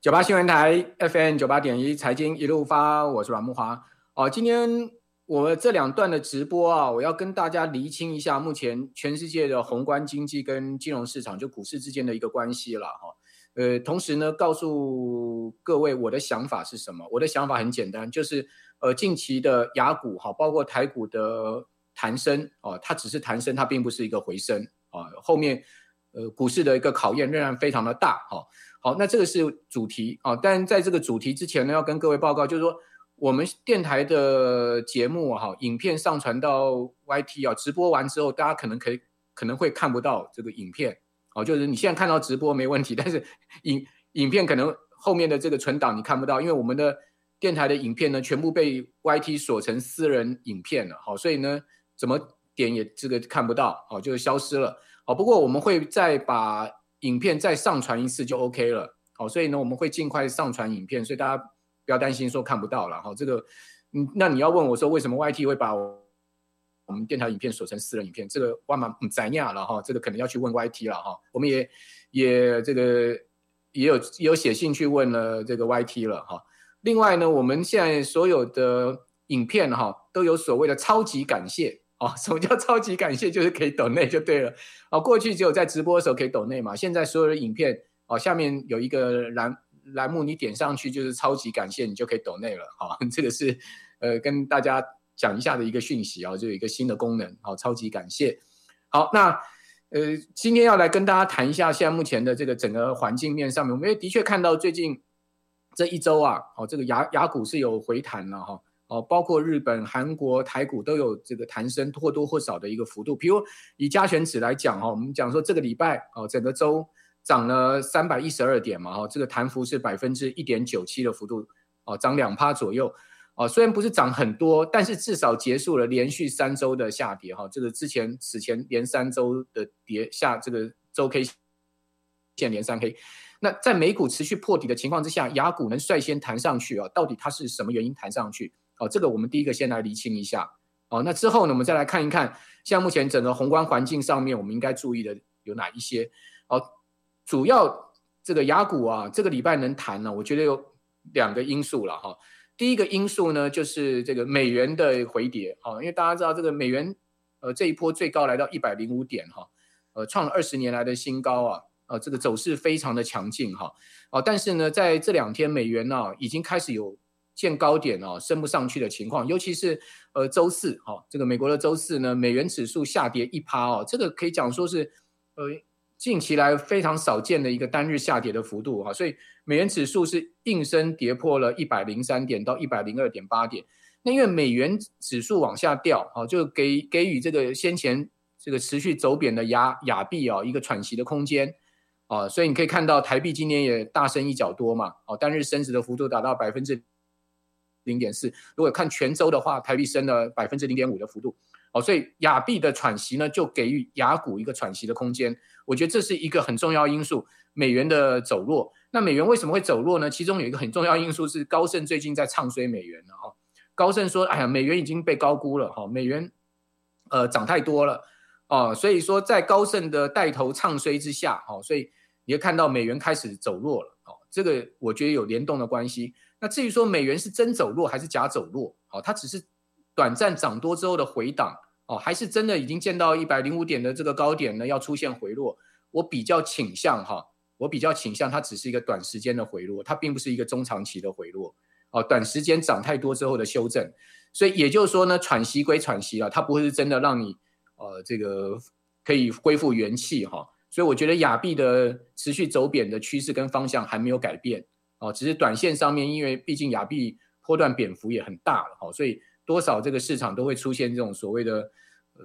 九八新闻台 FM 九八点一财经一路发，我是阮慕华。哦，今天我这两段的直播啊，我要跟大家厘清一下目前全世界的宏观经济跟金融市场，就股市之间的一个关系了哈。呃，同时呢，告诉各位我的想法是什么？我的想法很简单，就是呃，近期的雅股哈，包括台股的弹升哦，它只是弹升，它并不是一个回升啊。后面呃，股市的一个考验仍然非常的大哈。好，那这个是主题啊，但在这个主题之前呢，要跟各位报告，就是说我们电台的节目哈，影片上传到 YT 啊，直播完之后，大家可能可以可能会看不到这个影片，哦，就是你现在看到直播没问题，但是影影片可能后面的这个存档你看不到，因为我们的电台的影片呢，全部被 YT 锁成私人影片了，好，所以呢，怎么点也这个看不到，哦，就消失了，好，不过我们会再把。影片再上传一次就 OK 了，好，所以呢，我们会尽快上传影片，所以大家不要担心说看不到了，好，这个，嗯，那你要问我说为什么 YT 会把我我们电台影片锁成私人影片？这个万万不在亚了哈，这个可能要去问 YT 了哈，我们也也这个也有也有写信去问了这个 YT 了哈。另外呢，我们现在所有的影片哈都有所谓的超级感谢。哦，什么叫超级感谢？就是可以抖内就对了。哦，过去只有在直播的时候可以抖内嘛，现在所有的影片哦，下面有一个栏栏目，你点上去就是超级感谢，你就可以抖内了。好，这个是呃跟大家讲一下的一个讯息啊，就有一个新的功能。好，超级感谢。好，那呃今天要来跟大家谈一下现在目前的这个整个环境面上面，我们也的确看到最近这一周啊，哦这个亚亚股是有回弹了哈。哦，包括日本、韩国、台股都有这个弹升或多或少的一个幅度。比如以加权指来讲，哈，我们讲说这个礼拜，哦，整个周涨了三百一十二点嘛，哈，这个弹幅是百分之一点九七的幅度，哦，涨两趴左右，哦，虽然不是涨很多，但是至少结束了连续三周的下跌，哈，这个之前此前连三周的跌下，这个周 K 线连三黑。那在美股持续破底的情况之下，亚股能率先弹上去啊？到底它是什么原因弹上去？哦，这个我们第一个先来厘清一下。哦，那之后呢，我们再来看一看，像目前整个宏观环境上面，我们应该注意的有哪一些？哦，主要这个雅股啊，这个礼拜能谈呢，我觉得有两个因素了哈。第一个因素呢，就是这个美元的回跌。哦，因为大家知道这个美元，呃，这一波最高来到一百零五点哈，呃，创了二十年来的新高啊，呃，这个走势非常的强劲哈。哦，但是呢，在这两天美元呢，已经开始有。见高点哦，升不上去的情况，尤其是呃周四哈，这个美国的周四呢，美元指数下跌一趴哦，这个可以讲说是呃近期来非常少见的一个单日下跌的幅度哈，所以美元指数是应声跌破了一百零三点到一百零二点八点，那因为美元指数往下掉啊，就给给予这个先前这个持续走贬的亚亚币啊一个喘息的空间啊，所以你可以看到台币今年也大升一角多嘛，哦，单日升值的幅度达到百分之。零点四，如果看全周的话，台币升了百分之零点五的幅度，哦，所以亚币的喘息呢，就给予亚股一个喘息的空间。我觉得这是一个很重要因素。美元的走弱，那美元为什么会走弱呢？其中有一个很重要因素是高盛最近在唱衰美元了哈。高盛说：“哎呀，美元已经被高估了哈，美元呃涨太多了哦，所以说在高盛的带头唱衰之下，哦，所以你会看到美元开始走弱了哦。这个我觉得有联动的关系。”那至于说美元是真走弱还是假走弱，哦，它只是短暂涨多之后的回档，哦，还是真的已经见到一百零五点的这个高点呢，要出现回落？我比较倾向哈，我比较倾向它只是一个短时间的回落，它并不是一个中长期的回落，哦，短时间涨太多之后的修正，所以也就是说呢，喘息归喘息啊，它不会是真的让你呃这个可以恢复元气哈，所以我觉得亚币的持续走贬的趋势跟方向还没有改变。哦，只是短线上面，因为毕竟亚币波段贬幅也很大了，哈，所以多少这个市场都会出现这种所谓的呃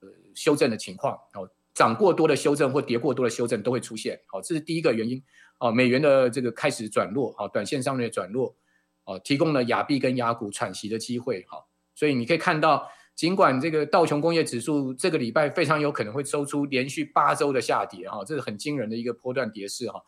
呃修正的情况，哦，涨过多的修正或跌过多的修正都会出现，好，这是第一个原因，哦，美元的这个开始转弱，好，短线上面的转弱，哦，提供了亚币跟亚股喘息的机会，哈，所以你可以看到，尽管这个道琼工业指数这个礼拜非常有可能会收出连续八周的下跌，哈，这是很惊人的一个波段跌势，哈。哦，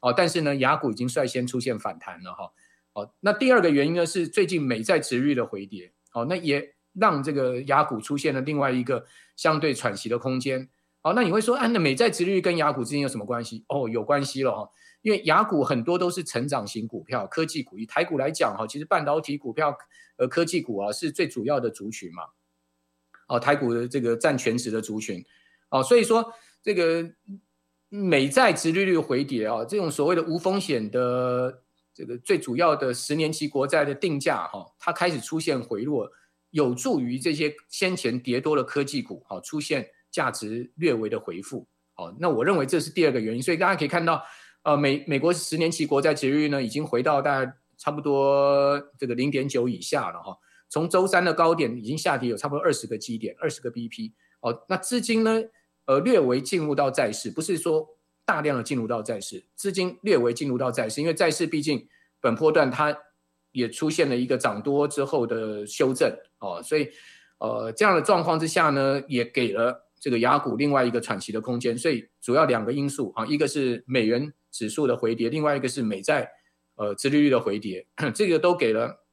哦但是呢，雅股已经率先出现反弹了哈。哦，那第二个原因呢是最近美债殖利率的回跌，哦，那也让这个雅股出现了另外一个相对喘息的空间。哦，那你会说，啊，那美债殖利率跟雅股之间有什么关系？哦，有关系了哈。因为雅股很多都是成长型股票，科技股。以台股来讲哈，其实半导体股票、呃科技股啊是最主要的族群嘛。哦，台股的这个占全值的族群。哦，所以说这个美债殖利率回跌啊，这种所谓的无风险的这个最主要的十年期国债的定价哈，它开始出现回落，有助于这些先前跌多的科技股哈出现价值略微的回复。好，那我认为这是第二个原因。所以大家可以看到。呃，美美国十年期国债殖利率呢，已经回到大概差不多这个零点九以下了哈。从周三的高点已经下跌有差不多二十个基点，二十个 BP。哦，那资金呢，呃，略微进入到债市，不是说大量的进入到债市，资金略微进入到债市，因为债市毕竟本波段它也出现了一个涨多之后的修正哦，所以呃这样的状况之下呢，也给了这个雅股另外一个喘息的空间。所以主要两个因素啊，一个是美元。指数的回跌，另外一个是美债，呃，殖利率的回跌，这个都给了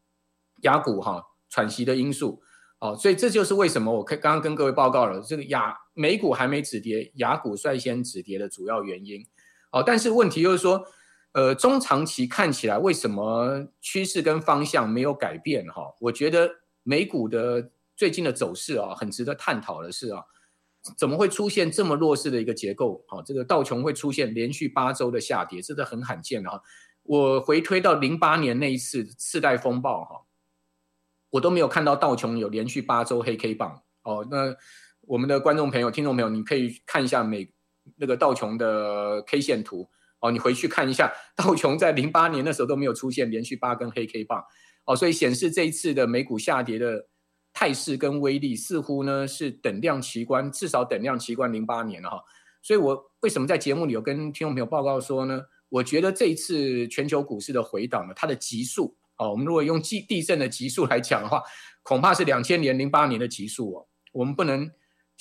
雅股哈、喘息的因素，哦，所以这就是为什么我刚刚跟各位报告了，这个雅美股还没止跌，雅股率先止跌的主要原因，哦，但是问题就是说，呃，中长期看起来为什么趋势跟方向没有改变哈、我觉得美股的最近的走势啊，很值得探讨的是啊。怎么会出现这么弱势的一个结构？好，这个道琼会出现连续八周的下跌，这是很罕见的哈。我回推到零八年那一次次贷风暴哈，我都没有看到道琼有连续八周黑 K 棒哦。那我们的观众朋友、听众朋友，你可以看一下美那个道琼的 K 线图哦，你回去看一下，道琼在零八年那时候都没有出现连续八根黑 K 棒哦，所以显示这一次的美股下跌的。态势跟威力似乎呢是等量齐观，至少等量齐观零八年了哈。所以我为什么在节目里有跟听众朋友报告说呢？我觉得这一次全球股市的回档呢，它的急速哦，我们如果用地地震的急速来讲的话，恐怕是两千年零八年的急速哦。我们不能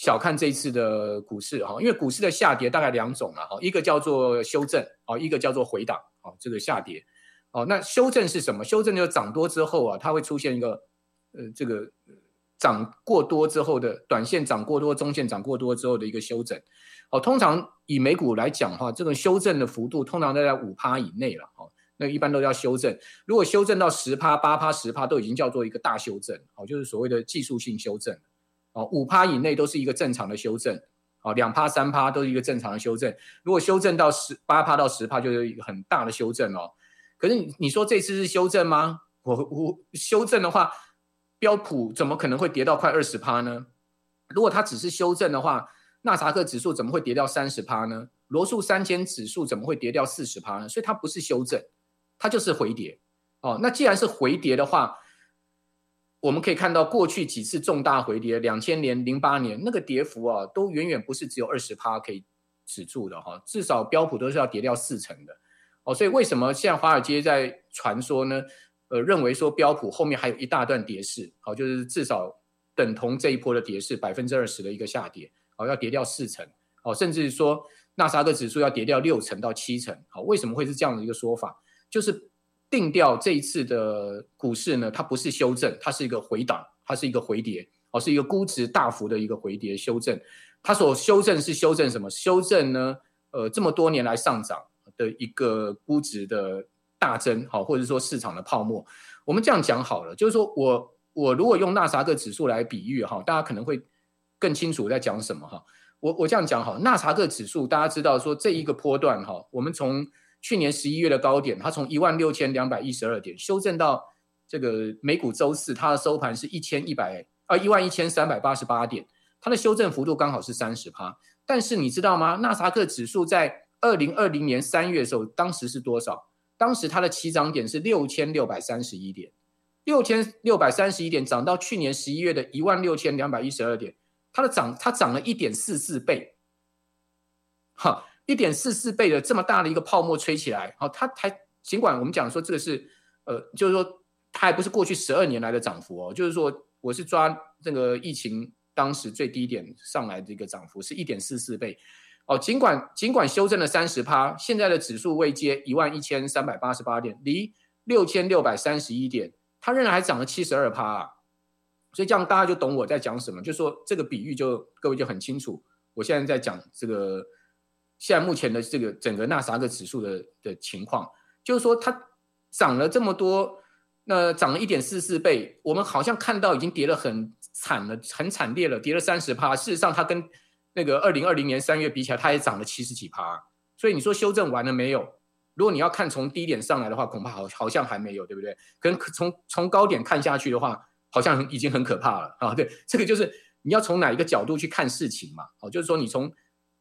小看这一次的股市哈，因为股市的下跌大概两种了哈，一个叫做修正哦，一个叫做回档哦，这个下跌哦。那修正是什么？修正就是涨多之后啊，它会出现一个呃这个。涨过多之后的短线涨过多，中线涨过多之后的一个修正，哦，通常以美股来讲的话，这个修正的幅度通常都在五趴以内了，哦，那一般都叫修正。如果修正到十趴、八趴、十趴，都已经叫做一个大修正，哦，就是所谓的技术性修正，哦，五趴以内都是一个正常的修正，哦，两趴、三趴都是一个正常的修正。如果修正到十八趴到十趴，就是一个很大的修正哦。可是你说这次是修正吗？我我修正的话。标普怎么可能会跌到快二十趴呢？如果它只是修正的话，纳萨克指数怎么会跌掉三十趴呢？罗素三千指数怎么会跌掉四十趴呢？所以它不是修正，它就是回跌。哦，那既然是回跌的话，我们可以看到过去几次重大回跌，两千年、零八年那个跌幅啊，都远远不是只有二十趴可以止住的哈，至少标普都是要跌掉四成的。哦，所以为什么现在华尔街在传说呢？呃，认为说标普后面还有一大段跌势，好，就是至少等同这一波的跌势百分之二十的一个下跌，好，要跌掉四成，好，甚至说纳斯达克指数要跌掉六成到七成，好，为什么会是这样的一个说法？就是定调这一次的股市呢，它不是修正，它是一个回档，它是一个回跌，哦，是一个估值大幅的一个回跌修正。它所修正是修正什么？修正呢？呃，这么多年来上涨的一个估值的。大增好，或者说市场的泡沫，我们这样讲好了，就是说我我如果用纳斯达克指数来比喻哈，大家可能会更清楚我在讲什么哈。我我这样讲好，纳斯达克指数大家知道说这一个波段哈，我们从去年十一月的高点，它从一万六千两百一十二点修正到这个美股周四，它的收盘是一千一百啊一万一千三百八十八点，它的修正幅度刚好是三十趴。但是你知道吗？纳斯达克指数在二零二零年三月的时候，当时是多少？当时它的起涨点是六千六百三十一点，六千六百三十一点涨到去年十一月的一万六千两百一十二点，它的涨它涨了一点四四倍，哈，一点四四倍的这么大的一个泡沫吹起来，好，它还尽管我们讲说这个是呃，就是说它还不是过去十二年来的涨幅哦，就是说我是抓这个疫情当时最低点上来的一个涨幅是一点四四倍。哦，尽管尽管修正了三十趴，现在的指数位接一万一千三百八十八点，离六千六百三十一点，它仍然还涨了七十二趴啊！所以这样大家就懂我在讲什么，就说这个比喻就各位就很清楚。我现在在讲这个现在目前的这个整个纳斯达克指数的的情况，就是说它涨了这么多，那涨了一点四四倍，我们好像看到已经跌了很惨了，很惨烈了，跌了三十趴。事实上，它跟那个二零二零年三月比起来，它也涨了七十几趴。所以你说修正完了没有？如果你要看从低点上来的话，恐怕好好像还没有，对不对？跟从从高点看下去的话，好像已经很可怕了啊！对，这个就是你要从哪一个角度去看事情嘛？哦，就是说你从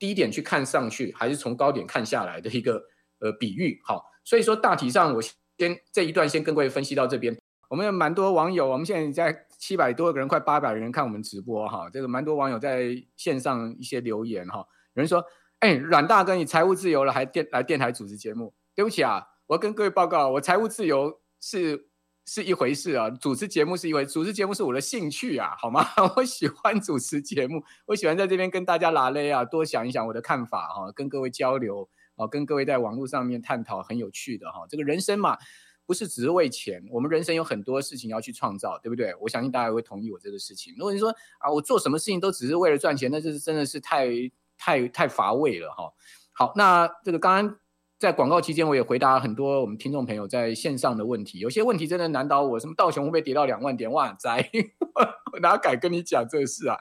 低点去看上去，还是从高点看下来的一个呃比喻，好，所以说大体上我先这一段先跟各位分析到这边。我们有蛮多网友，我们现在在七百多个人，快八百人看我们直播哈，这个蛮多网友在线上一些留言哈，有人说，哎，阮大哥你财务自由了还电来电台主持节目？对不起啊，我要跟各位报告，我财务自由是。是一回事啊，主持节目是一回，主持节目是我的兴趣啊，好吗？我喜欢主持节目，我喜欢在这边跟大家拉雷啊，多想一想我的看法哈，跟各位交流啊，跟各位在网络上面探讨，很有趣的哈。这个人生嘛，不是只是为钱，我们人生有很多事情要去创造，对不对？我相信大家会同意我这个事情。如果你说啊，我做什么事情都只是为了赚钱，那就是真的是太太太乏味了哈。好，那这个刚刚。在广告期间，我也回答很多我们听众朋友在线上的问题。有些问题真的难倒我，什么道琼会不会跌到两万点？哇塞，我哪敢跟你讲这事啊？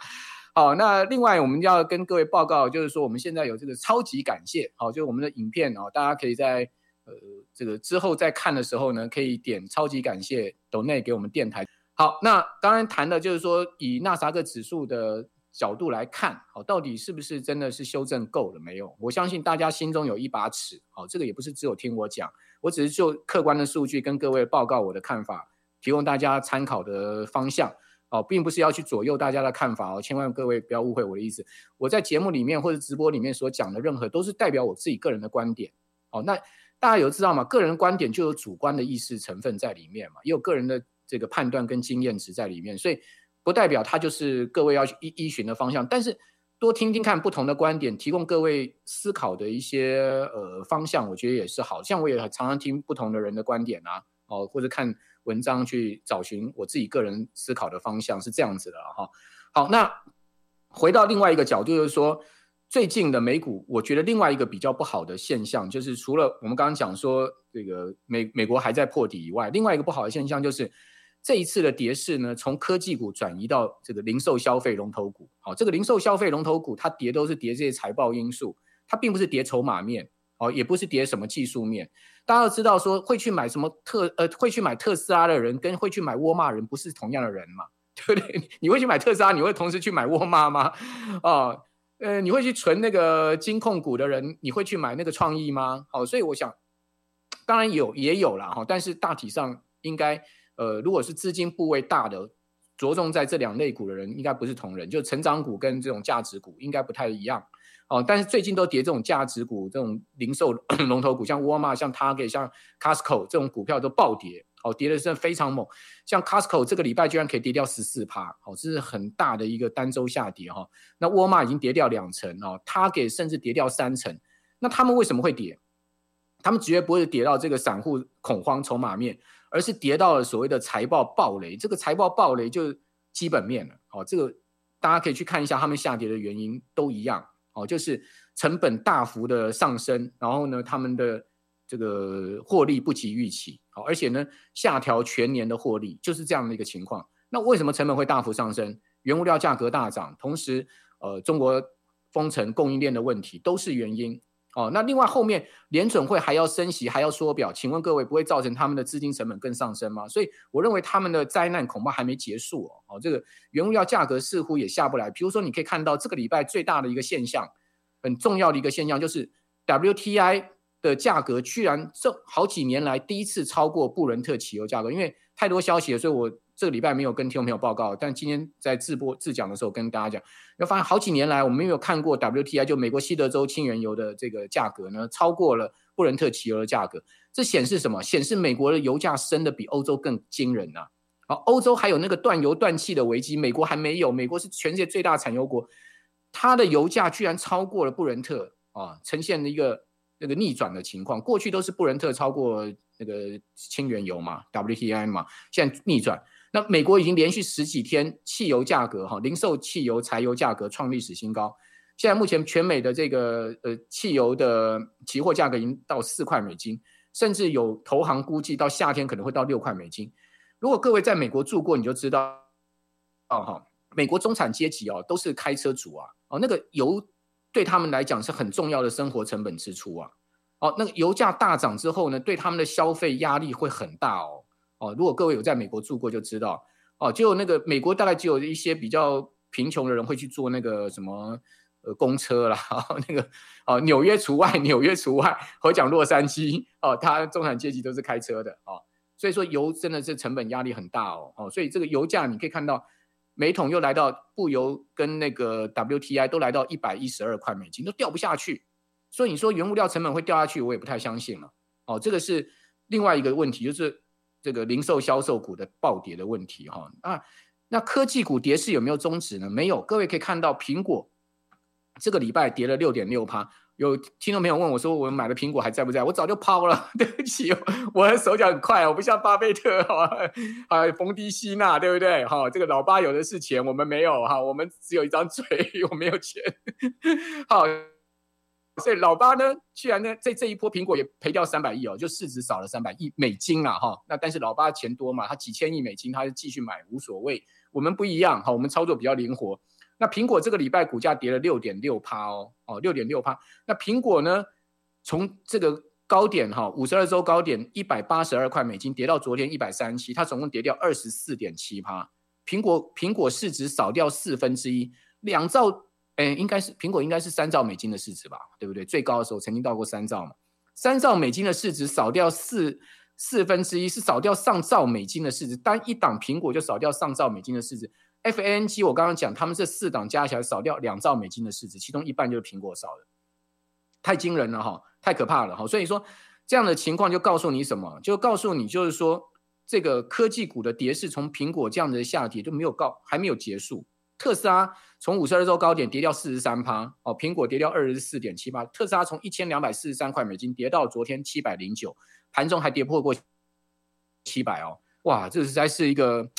好，那另外我们要跟各位报告，就是说我们现在有这个超级感谢，好，就是我们的影片哦，大家可以在呃这个之后再看的时候呢，可以点超级感谢 d o 给我们电台。好，那刚刚谈的就是说以纳萨克指数的。角度来看，好，到底是不是真的是修正够了没有？我相信大家心中有一把尺，好，这个也不是只有听我讲，我只是就客观的数据跟各位报告我的看法，提供大家参考的方向，哦，并不是要去左右大家的看法哦，千万各位不要误会我的意思。我在节目里面或者直播里面所讲的任何都是代表我自己个人的观点，哦，那大家有知道吗？个人观点就有主观的意识成分在里面嘛，也有个人的这个判断跟经验值在里面，所以。不代表它就是各位要依依循的方向，但是多听听看不同的观点，提供各位思考的一些呃方向，我觉得也是好。像我也常常听不同的人的观点啊，哦，或者看文章去找寻我自己个人思考的方向，是这样子的哈。好，那回到另外一个角度，就是说最近的美股，我觉得另外一个比较不好的现象，就是除了我们刚刚讲说这个美美国还在破底以外，另外一个不好的现象就是。这一次的跌势呢，从科技股转移到这个零售消费龙头股。好，这个零售消费龙头股，它跌都是跌这些财报因素，它并不是跌筹码面，哦，也不是跌什么技术面。大家要知道，说会去买什么特呃，会去买特斯拉的人，跟会去买沃尔玛人不是同样的人嘛，对不对？你会去买特斯拉，你会同时去买沃尔玛吗？哦，呃，你会去存那个金控股的人，你会去买那个创意吗？好，所以我想，当然有也有了哈，但是大体上应该。呃，如果是资金部位大的，着重在这两类股的人，应该不是同人，就成长股跟这种价值股应该不太一样哦。但是最近都跌这种价值股，这种零售 龙头股，像沃尔玛、像 Target、像 Costco 这种股票都暴跌，哦，跌的是非常猛。像 Costco 这个礼拜居然可以跌掉十四趴，哦，这是很大的一个单周下跌哈、哦。那沃尔玛已经跌掉两成哦，Target 甚至跌掉三成。那他们为什么会跌？他们绝对不会跌到这个散户恐慌筹码面。而是跌到了所谓的财报暴雷，这个财报暴雷就是基本面了。哦，这个大家可以去看一下，他们下跌的原因都一样。哦，就是成本大幅的上升，然后呢，他们的这个获利不及预期。好，而且呢，下调全年的获利，就是这样的一个情况。那为什么成本会大幅上升？原物料价格大涨，同时，呃，中国封城、供应链的问题都是原因。哦，那另外后面联准会还要升息，还要缩表，请问各位不会造成他们的资金成本更上升吗？所以我认为他们的灾难恐怕还没结束哦。哦，这个原物料价格似乎也下不来。比如说，你可以看到这个礼拜最大的一个现象，很重要的一个现象就是 WTI 的价格居然这好几年来第一次超过布伦特汽油价格，因为太多消息了，所以我。这个礼拜没有跟听众朋友报告，但今天在自播自讲的时候跟大家讲，要发现好几年来我们没有看过 WTI 就美国西德州轻原油的这个价格呢超过了布伦特汽油的价格，这显示什么？显示美国的油价升得比欧洲更惊人呐、啊！欧洲还有那个断油断气的危机，美国还没有，美国是全世界最大产油国，它的油价居然超过了布伦特啊，呈现了一个那个逆转的情况。过去都是布伦特超过那个轻原油嘛，WTI 嘛，现在逆转。那美国已经连续十几天汽油价格哈，零售汽油、柴油价格创历史新高。现在目前全美的这个呃汽油的期货价格已经到四块美金，甚至有投行估计到夏天可能会到六块美金。如果各位在美国住过，你就知道，哦哈，美国中产阶级哦都是开车族啊，哦那个油对他们来讲是很重要的生活成本支出啊，哦那个油价大涨之后呢，对他们的消费压力会很大哦，哦如果各位有在美国住过就知道，哦就那个美国大概只有一些比较贫穷的人会去坐那个什么。呃，公车啦，那个哦，纽约除外，纽约除外。我讲洛杉矶哦，他中产阶级都是开车的哦，所以说油真的是成本压力很大哦哦，所以这个油价你可以看到，每桶又来到布油跟那个 WTI 都来到一百一十二块美金，都掉不下去。所以你说原物料成本会掉下去，我也不太相信了哦。这个是另外一个问题，就是这个零售销售股的暴跌的问题哈啊。那科技股跌势有没有终止呢？没有，各位可以看到苹果。这个礼拜跌了六点六趴，有听众朋友问我说：“我们买的苹果还在不在？”我早就抛了，对不起，我的手脚很快，我不像巴菲特哈，啊，冯迪西纳，对不对？哈，这个老巴有的是钱，我们没有哈，我们只有一张嘴，我没有钱。好，所以老巴呢，居然呢，在这一波苹果也赔掉三百亿哦，就市值少了三百亿美金啊，哈。那但是老巴钱多嘛，他几千亿美金，他就继续买，无所谓。我们不一样，哈，我们操作比较灵活。那苹果这个礼拜股价跌了六点六趴哦，哦六点六趴。那苹果呢，从这个高点哈五十二周高点一百八十二块美金跌到昨天一百三十七，它总共跌掉二十四点七趴。苹果苹果市值少掉四分之一，两兆诶，应该是苹果应该是三兆美金的市值吧，对不对？最高的时候曾经到过三兆嘛，三兆美金的市值少掉四四分之一，是少掉上兆美金的市值，单一档苹果就少掉上兆美金的市值。FANG 我刚刚讲，他们这四档加起来少掉两兆美金的市值，其中一半就是苹果少的，太惊人了哈，太可怕了哈。所以说这样的情况就告诉你什么？就告诉你就是说，这个科技股的跌势从苹果这样的下跌就没有告，还没有结束。特斯拉从五十二周高点跌掉四十三趴，哦，苹果跌掉二十四点七八，特斯拉从一千两百四十三块美金跌到昨天七百零九，盘中还跌破过七百哦，哇，这实在是一个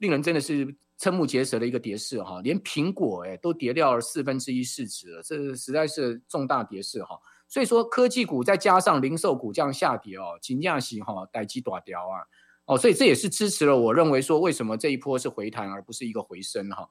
令人真的是。瞠目结舌的一个跌势哈，连苹果哎都跌掉了四分之一市值了，这实在是重大跌势哈。所以说科技股再加上零售股这样下跌哦，金价型哈待机大掉啊哦，所以这也是支持了我认为说为什么这一波是回弹而不是一个回升哈。